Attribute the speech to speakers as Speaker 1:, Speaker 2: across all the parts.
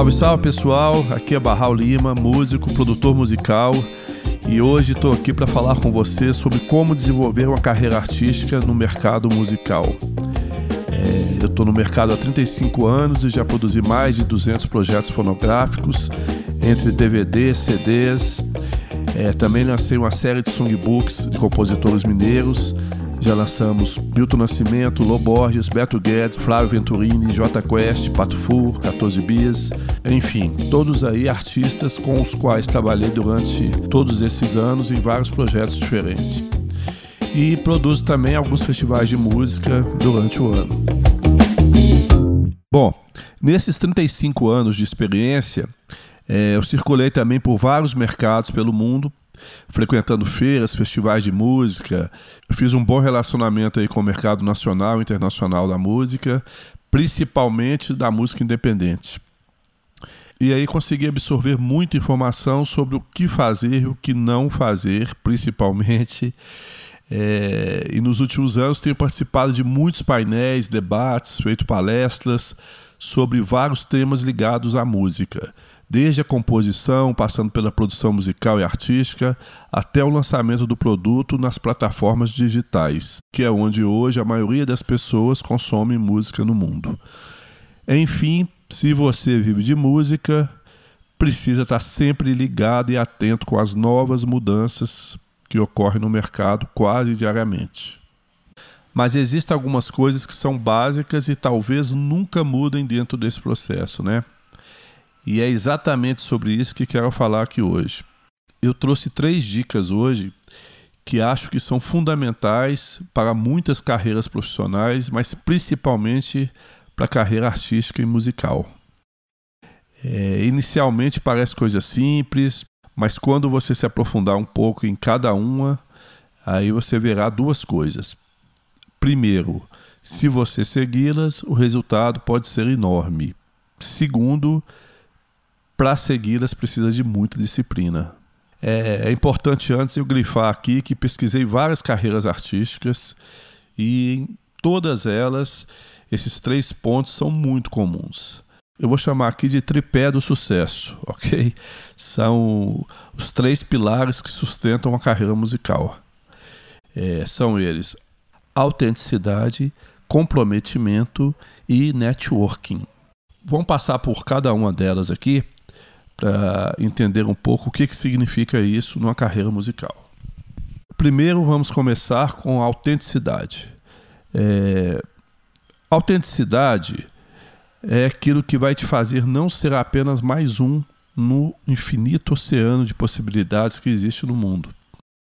Speaker 1: Salve, salve pessoal, aqui é Barral Lima, músico, produtor musical e hoje estou aqui para falar com você sobre como desenvolver uma carreira artística no mercado musical. É, eu estou no mercado há 35 anos e já produzi mais de 200 projetos fonográficos, entre DVDs, CDs. É, também lancei uma série de songbooks de compositores mineiros já lançamos Milton Nascimento, Loborges, Beto Guedes, Flávio Venturini, J Quest, Pato Fu, 14 Bis, enfim, todos aí artistas com os quais trabalhei durante todos esses anos em vários projetos diferentes. E produzo também alguns festivais de música durante o ano. Bom, nesses 35 anos de experiência, é, eu circulei também por vários mercados pelo mundo, frequentando feiras, festivais de música. Fiz um bom relacionamento aí com o mercado nacional e internacional da música, principalmente da música independente. E aí consegui absorver muita informação sobre o que fazer e o que não fazer, principalmente. É, e nos últimos anos tenho participado de muitos painéis, debates, feito palestras sobre vários temas ligados à música desde a composição, passando pela produção musical e artística, até o lançamento do produto nas plataformas digitais, que é onde hoje a maioria das pessoas consome música no mundo. Enfim, se você vive de música, precisa estar sempre ligado e atento com as novas mudanças que ocorrem no mercado quase diariamente. Mas existem algumas coisas que são básicas e talvez nunca mudem dentro desse processo, né? E é exatamente sobre isso que quero falar aqui hoje. Eu trouxe três dicas hoje que acho que são fundamentais para muitas carreiras profissionais, mas principalmente para a carreira artística e musical. É, inicialmente parece coisa simples, mas quando você se aprofundar um pouco em cada uma, aí você verá duas coisas. Primeiro, se você segui-las, o resultado pode ser enorme. Segundo, para segui-las precisa de muita disciplina. É, é, importante antes eu grifar aqui que pesquisei várias carreiras artísticas e em todas elas esses três pontos são muito comuns. Eu vou chamar aqui de tripé do sucesso, ok? São os três pilares que sustentam a carreira musical. É, são eles autenticidade, comprometimento e networking. Vamos passar por cada uma delas aqui para entender um pouco o que, que significa isso numa carreira musical. Primeiro, vamos começar com a autenticidade. É... Autenticidade é aquilo que vai te fazer não ser apenas mais um no infinito oceano de possibilidades que existe no mundo.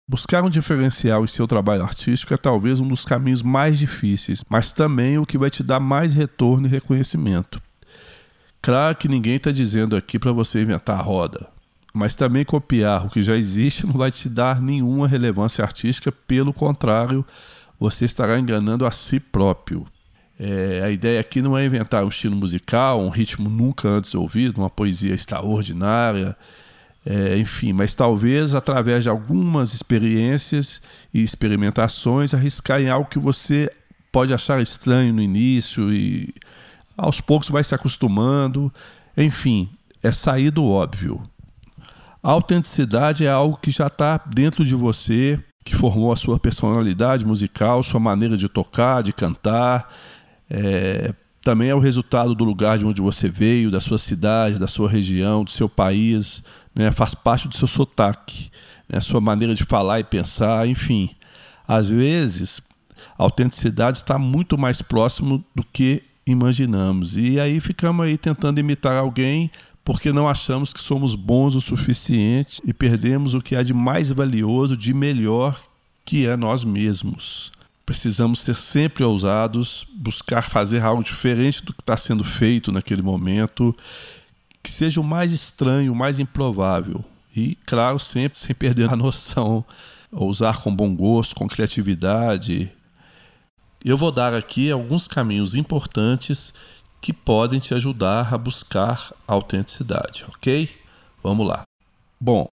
Speaker 1: Buscar um diferencial em seu trabalho artístico é talvez um dos caminhos mais difíceis, mas também o que vai te dar mais retorno e reconhecimento. Claro que ninguém está dizendo aqui para você inventar a roda, mas também copiar o que já existe não vai te dar nenhuma relevância artística, pelo contrário, você estará enganando a si próprio. É, a ideia aqui não é inventar um estilo musical, um ritmo nunca antes ouvido, uma poesia extraordinária, é, enfim, mas talvez através de algumas experiências e experimentações arriscar em algo que você pode achar estranho no início e aos poucos vai se acostumando, enfim, é sair do óbvio. A autenticidade é algo que já está dentro de você, que formou a sua personalidade musical, sua maneira de tocar, de cantar. É, também é o resultado do lugar de onde você veio, da sua cidade, da sua região, do seu país, né? faz parte do seu sotaque, né? sua maneira de falar e pensar, enfim. Às vezes, a autenticidade está muito mais próximo do que imaginamos. E aí ficamos aí tentando imitar alguém porque não achamos que somos bons o suficiente e perdemos o que há de mais valioso, de melhor, que é nós mesmos. Precisamos ser sempre ousados, buscar fazer algo diferente do que está sendo feito naquele momento, que seja o mais estranho, o mais improvável. E, claro, sempre sem perder a noção, ousar com bom gosto, com criatividade, eu vou dar aqui alguns caminhos importantes que podem te ajudar a buscar autenticidade, ok? Vamos lá. Bom,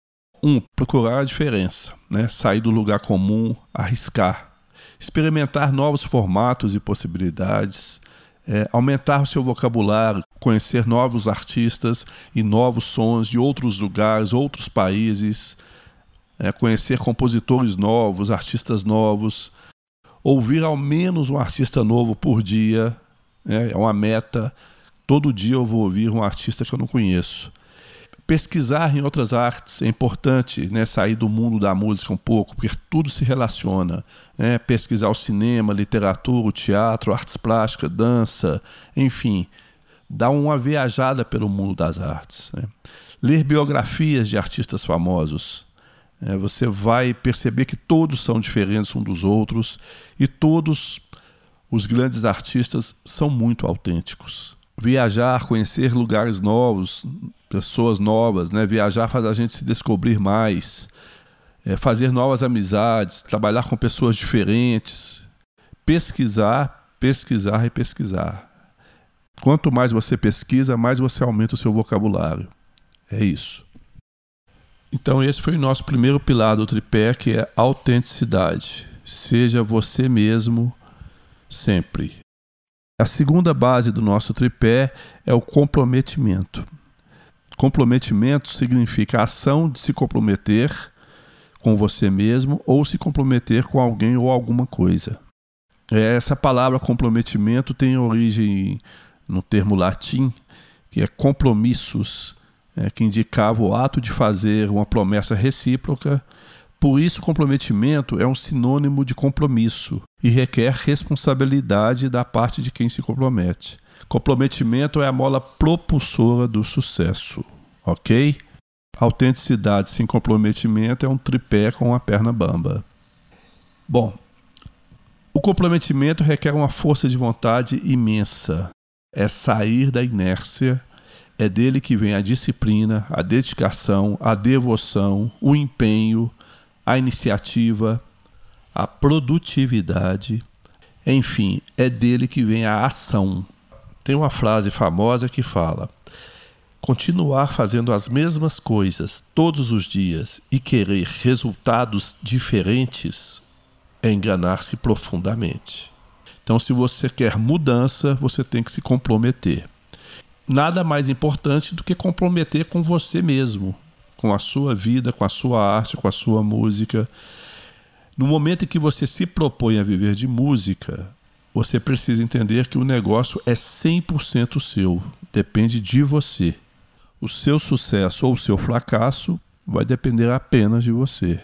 Speaker 1: um, procurar a diferença, né? sair do lugar comum, arriscar, experimentar novos formatos e possibilidades, é, aumentar o seu vocabulário, conhecer novos artistas e novos sons de outros lugares, outros países, é, conhecer compositores novos, artistas novos, ouvir ao menos um artista novo por dia, é, é uma meta. Todo dia eu vou ouvir um artista que eu não conheço. Pesquisar em outras artes é importante, né? sair do mundo da música um pouco, porque tudo se relaciona. Né? Pesquisar o cinema, literatura, o teatro, artes plásticas, dança, enfim, dar uma viajada pelo mundo das artes. Né? Ler biografias de artistas famosos. É, você vai perceber que todos são diferentes uns dos outros e todos os grandes artistas são muito autênticos. Viajar, conhecer lugares novos, pessoas novas, né? Viajar faz a gente se descobrir mais, é, fazer novas amizades, trabalhar com pessoas diferentes, pesquisar, pesquisar e pesquisar. Quanto mais você pesquisa, mais você aumenta o seu vocabulário. É isso. Então, esse foi o nosso primeiro pilar do tripé, que é autenticidade. Seja você mesmo sempre. A segunda base do nosso tripé é o comprometimento. Comprometimento significa a ação de se comprometer com você mesmo ou se comprometer com alguém ou alguma coisa. Essa palavra comprometimento tem origem no termo latim, que é compromissos, é, que indicava o ato de fazer uma promessa recíproca. Por isso, comprometimento é um sinônimo de compromisso e requer responsabilidade da parte de quem se compromete. Comprometimento é a mola propulsora do sucesso, ok? Autenticidade sem comprometimento é um tripé com a perna bamba. Bom, o comprometimento requer uma força de vontade imensa. É sair da inércia. É dele que vem a disciplina, a dedicação, a devoção, o empenho, a iniciativa, a produtividade. Enfim, é dele que vem a ação. Tem uma frase famosa que fala: continuar fazendo as mesmas coisas todos os dias e querer resultados diferentes é enganar-se profundamente. Então, se você quer mudança, você tem que se comprometer. Nada mais importante do que comprometer com você mesmo, com a sua vida, com a sua arte, com a sua música. No momento em que você se propõe a viver de música, você precisa entender que o negócio é 100% seu, depende de você. O seu sucesso ou o seu fracasso vai depender apenas de você.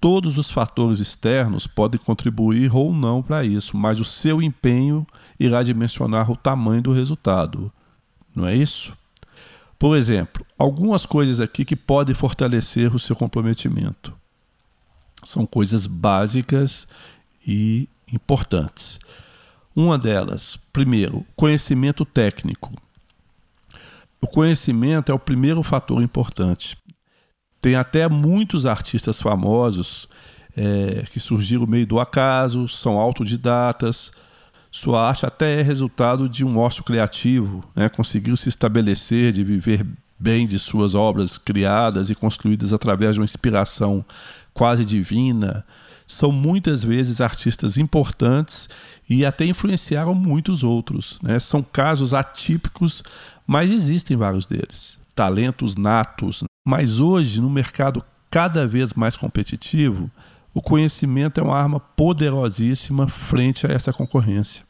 Speaker 1: Todos os fatores externos podem contribuir ou não para isso, mas o seu empenho irá dimensionar o tamanho do resultado. Não é isso? Por exemplo, algumas coisas aqui que podem fortalecer o seu comprometimento. São coisas básicas e importantes. Uma delas, primeiro, conhecimento técnico. O conhecimento é o primeiro fator importante. Tem até muitos artistas famosos é, que surgiram no meio do acaso, são autodidatas. Sua arte até é resultado de um ócio criativo, né? conseguiu se estabelecer, de viver bem de suas obras criadas e construídas através de uma inspiração quase divina. São muitas vezes artistas importantes e até influenciaram muitos outros. Né? São casos atípicos, mas existem vários deles. Talentos natos. Mas hoje, no mercado cada vez mais competitivo, o conhecimento é uma arma poderosíssima frente a essa concorrência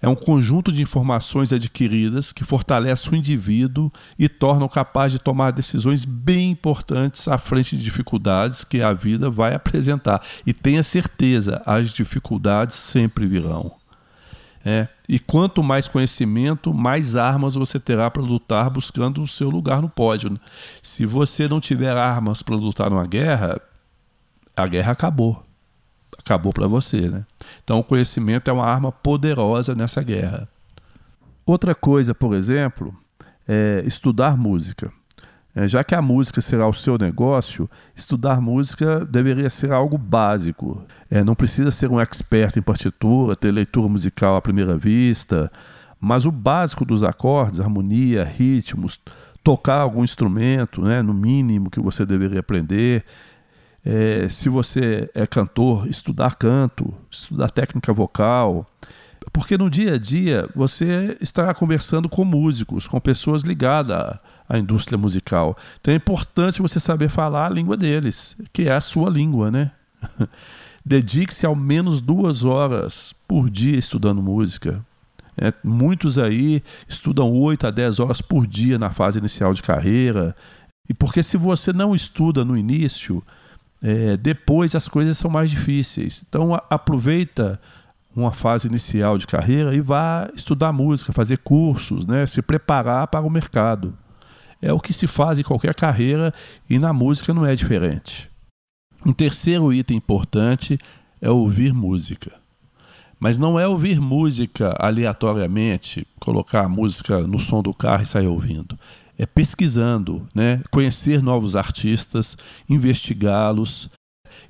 Speaker 1: é um conjunto de informações adquiridas que fortalece o indivíduo e tornam capaz de tomar decisões bem importantes à frente de dificuldades que a vida vai apresentar. E tenha certeza, as dificuldades sempre virão. É. E quanto mais conhecimento, mais armas você terá para lutar buscando o seu lugar no pódio. Se você não tiver armas para lutar numa guerra, a guerra acabou acabou para você, né? Então o conhecimento é uma arma poderosa nessa guerra. Outra coisa, por exemplo, é estudar música. É, já que a música será o seu negócio, estudar música deveria ser algo básico. É, não precisa ser um expert em partitura, ter leitura musical à primeira vista, mas o básico dos acordes, harmonia, ritmos, tocar algum instrumento, né, no mínimo que você deveria aprender, é, se você é cantor, estudar canto, estudar técnica vocal, Porque no dia a dia você estará conversando com músicos, com pessoas ligadas à, à indústria musical. Então é importante você saber falar a língua deles, que é a sua língua, né? Dedique-se ao menos duas horas por dia estudando música. É, muitos aí estudam 8 a 10 horas por dia na fase inicial de carreira. E porque se você não estuda no início, é, depois as coisas são mais difíceis. Então aproveita uma fase inicial de carreira e vá estudar música, fazer cursos, né, se preparar para o mercado. É o que se faz em qualquer carreira e na música não é diferente. Um terceiro item importante é ouvir música. Mas não é ouvir música aleatoriamente, colocar a música no som do carro e sair ouvindo. É pesquisando, né? conhecer novos artistas, investigá-los.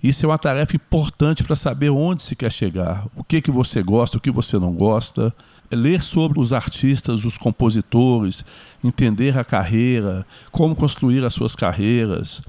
Speaker 1: Isso é uma tarefa importante para saber onde se quer chegar, o que, que você gosta, o que você não gosta. É ler sobre os artistas, os compositores, entender a carreira, como construir as suas carreiras,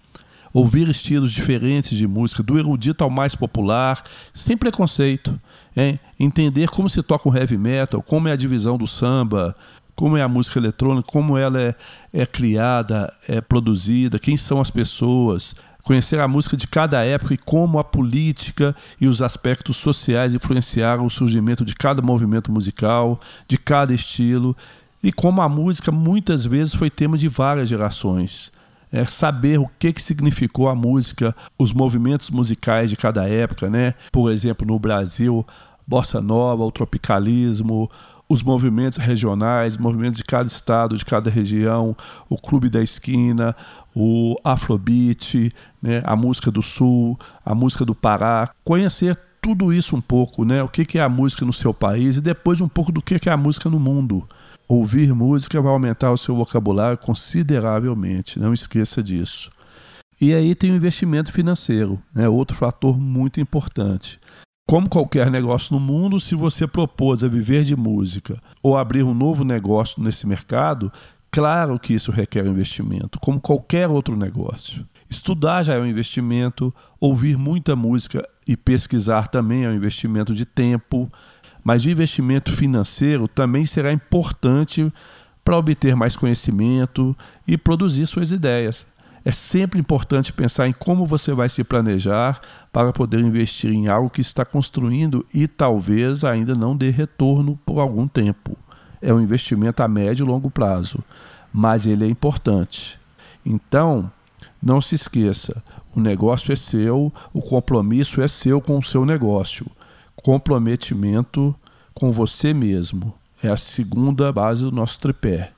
Speaker 1: ouvir estilos diferentes de música, do erudito ao mais popular, sem preconceito é entender como se toca o heavy metal, como é a divisão do samba, como é a música eletrônica, como ela é, é criada, é produzida, quem são as pessoas, conhecer a música de cada época e como a política e os aspectos sociais influenciaram o surgimento de cada movimento musical, de cada estilo, e como a música muitas vezes foi tema de várias gerações. É saber o que, que significou a música, os movimentos musicais de cada época, né? Por exemplo, no Brasil, bossa nova, o tropicalismo, os movimentos regionais, movimentos de cada estado, de cada região, o clube da esquina, o afrobeat, né, a música do sul, a música do Pará, conhecer tudo isso um pouco, né, o que é a música no seu país e depois um pouco do que é a música no mundo. Ouvir música vai aumentar o seu vocabulário consideravelmente, não esqueça disso. E aí tem o investimento financeiro, né, outro fator muito importante. Como qualquer negócio no mundo, se você propôs a viver de música ou abrir um novo negócio nesse mercado, claro que isso requer investimento, como qualquer outro negócio. Estudar já é um investimento, ouvir muita música e pesquisar também é um investimento de tempo, mas o investimento financeiro também será importante para obter mais conhecimento e produzir suas ideias. É sempre importante pensar em como você vai se planejar para poder investir em algo que está construindo e talvez ainda não dê retorno por algum tempo. É um investimento a médio e longo prazo, mas ele é importante. Então, não se esqueça: o negócio é seu, o compromisso é seu com o seu negócio. Comprometimento com você mesmo é a segunda base do nosso tripé.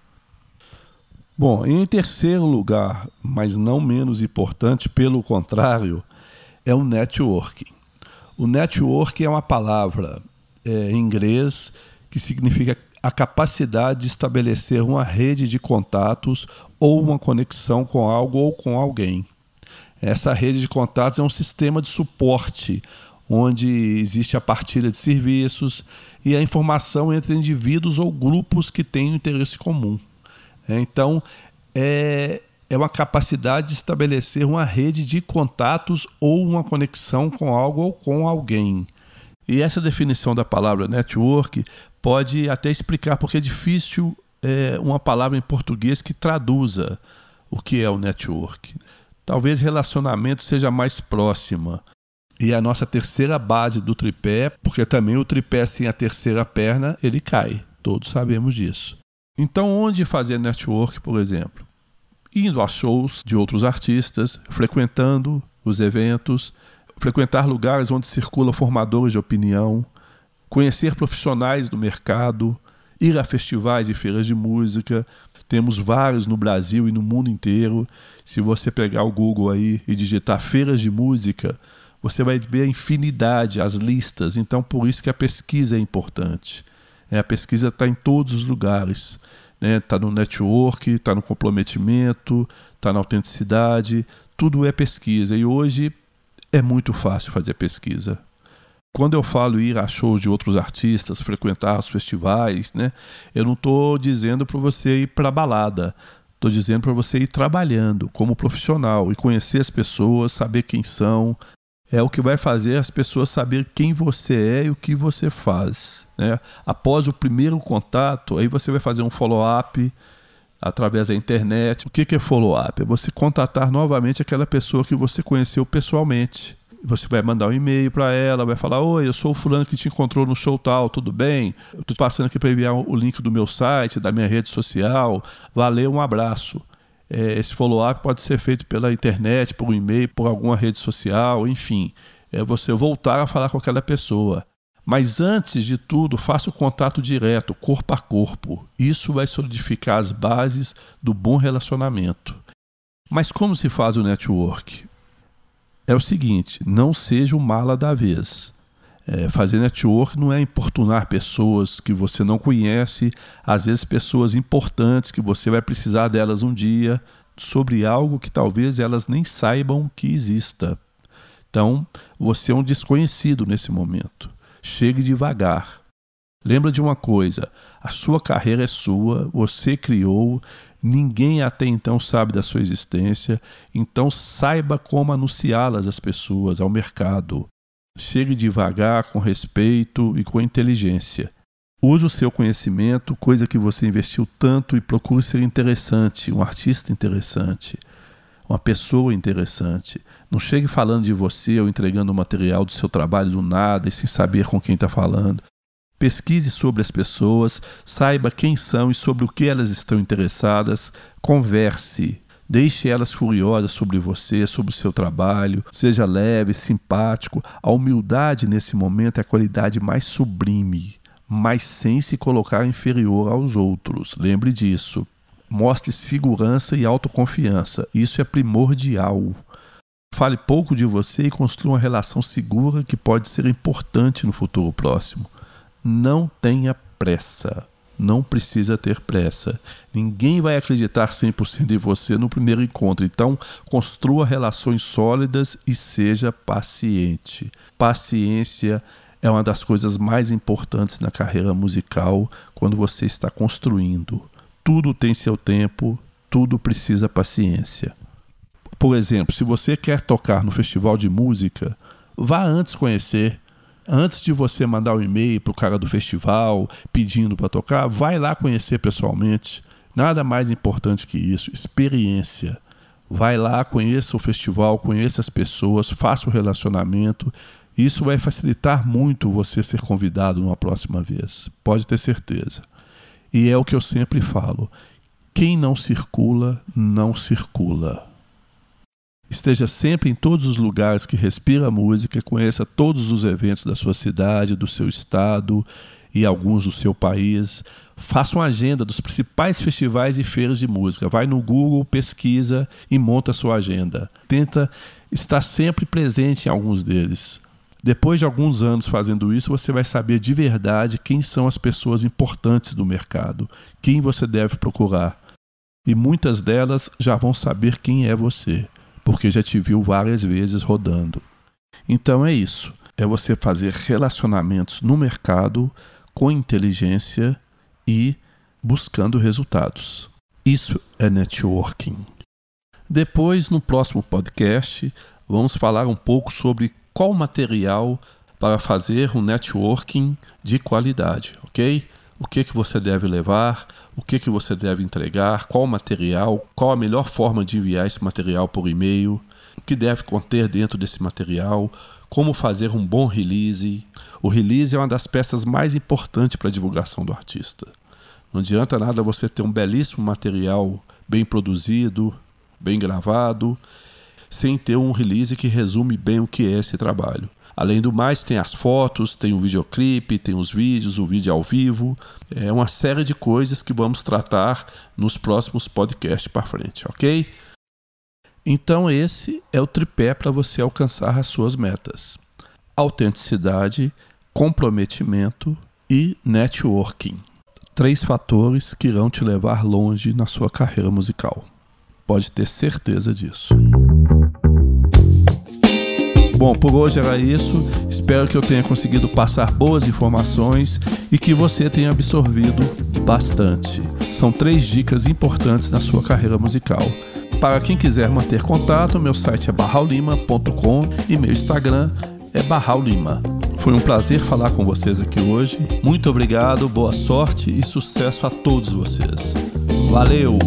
Speaker 1: Bom, em terceiro lugar, mas não menos importante, pelo contrário, é o networking. O networking é uma palavra é, em inglês que significa a capacidade de estabelecer uma rede de contatos ou uma conexão com algo ou com alguém. Essa rede de contatos é um sistema de suporte onde existe a partilha de serviços e a informação entre indivíduos ou grupos que têm interesse comum. É, então, é, é uma capacidade de estabelecer uma rede de contatos ou uma conexão com algo ou com alguém. E essa definição da palavra network pode até explicar porque é difícil é, uma palavra em português que traduza o que é o network. Talvez relacionamento seja mais próxima. E a nossa terceira base do tripé, porque também o tripé sem a terceira perna, ele cai. Todos sabemos disso. Então, onde fazer network, por exemplo? Indo a shows de outros artistas, frequentando os eventos, frequentar lugares onde circulam formadores de opinião, conhecer profissionais do mercado, ir a festivais e feiras de música. Temos vários no Brasil e no mundo inteiro. Se você pegar o Google aí e digitar feiras de música, você vai ver a infinidade, as listas. Então, por isso que a pesquisa é importante. É, a pesquisa está em todos os lugares está né? Tá no network, está no comprometimento, está na autenticidade, tudo é pesquisa. E hoje é muito fácil fazer pesquisa. Quando eu falo ir a shows de outros artistas, frequentar os festivais, né, eu não estou dizendo para você ir para balada. Estou dizendo para você ir trabalhando como profissional e conhecer as pessoas, saber quem são, é o que vai fazer as pessoas saber quem você é e o que você faz. Né? Após o primeiro contato, aí você vai fazer um follow-up através da internet. O que é follow-up? É você contatar novamente aquela pessoa que você conheceu pessoalmente. Você vai mandar um e-mail para ela, vai falar: Oi, eu sou o fulano que te encontrou no show tal, tudo bem? Estou passando aqui para enviar o link do meu site, da minha rede social. Valeu, um abraço. É, esse follow-up pode ser feito pela internet, por e-mail, por alguma rede social, enfim. É você voltar a falar com aquela pessoa. Mas antes de tudo, faça o contato direto, corpo a corpo. Isso vai solidificar as bases do bom relacionamento. Mas como se faz o network? É o seguinte: não seja o mala da vez. É, fazer network não é importunar pessoas que você não conhece, às vezes pessoas importantes que você vai precisar delas um dia, sobre algo que talvez elas nem saibam que exista. Então, você é um desconhecido nesse momento. Chegue devagar. Lembra de uma coisa: a sua carreira é sua, você criou, ninguém até então sabe da sua existência, então saiba como anunciá-las às pessoas, ao mercado. Chegue devagar, com respeito e com inteligência. Use o seu conhecimento, coisa que você investiu tanto, e procure ser interessante, um artista interessante, uma pessoa interessante. Não chegue falando de você ou entregando o material do seu trabalho do nada e sem saber com quem está falando. Pesquise sobre as pessoas, saiba quem são e sobre o que elas estão interessadas, converse, Deixe elas curiosas sobre você, sobre o seu trabalho. Seja leve, simpático. A humildade nesse momento é a qualidade mais sublime, mas sem se colocar inferior aos outros. Lembre disso. Mostre segurança e autoconfiança. Isso é primordial. Fale pouco de você e construa uma relação segura que pode ser importante no futuro próximo. Não tenha pressa não precisa ter pressa. Ninguém vai acreditar 100% em você no primeiro encontro. Então, construa relações sólidas e seja paciente. Paciência é uma das coisas mais importantes na carreira musical quando você está construindo. Tudo tem seu tempo, tudo precisa paciência. Por exemplo, se você quer tocar no festival de música, vá antes conhecer antes de você mandar um e-mail para o cara do festival pedindo para tocar, vai lá conhecer pessoalmente. Nada mais importante que isso, experiência. Vai lá, conheça o festival, conheça as pessoas, faça o relacionamento. Isso vai facilitar muito você ser convidado numa próxima vez. Pode ter certeza. E é o que eu sempre falo: quem não circula, não circula. Esteja sempre em todos os lugares que respira música, conheça todos os eventos da sua cidade, do seu estado e alguns do seu país. Faça uma agenda dos principais festivais e feiras de música. Vai no Google, pesquisa e monta sua agenda. Tenta estar sempre presente em alguns deles. Depois de alguns anos fazendo isso, você vai saber de verdade quem são as pessoas importantes do mercado, quem você deve procurar. E muitas delas já vão saber quem é você porque já te viu várias vezes rodando. Então é isso. É você fazer relacionamentos no mercado com inteligência e buscando resultados. Isso é networking. Depois, no próximo podcast, vamos falar um pouco sobre qual material para fazer um networking de qualidade, ok? O que, que você deve levar, o que, que você deve entregar, qual material, qual a melhor forma de enviar esse material por e-mail, o que deve conter dentro desse material, como fazer um bom release. O release é uma das peças mais importantes para a divulgação do artista. Não adianta nada você ter um belíssimo material bem produzido, bem gravado, sem ter um release que resume bem o que é esse trabalho. Além do mais, tem as fotos, tem o videoclipe, tem os vídeos, o vídeo ao vivo. É uma série de coisas que vamos tratar nos próximos podcasts para frente, ok? Então, esse é o tripé para você alcançar as suas metas: autenticidade, comprometimento e networking. Três fatores que irão te levar longe na sua carreira musical. Pode ter certeza disso. Bom, por hoje era isso. Espero que eu tenha conseguido passar boas informações e que você tenha absorvido bastante. São três dicas importantes na sua carreira musical. Para quem quiser manter contato, meu site é barraulima.com e meu Instagram é barraulima. Foi um prazer falar com vocês aqui hoje. Muito obrigado, boa sorte e sucesso a todos vocês. Valeu!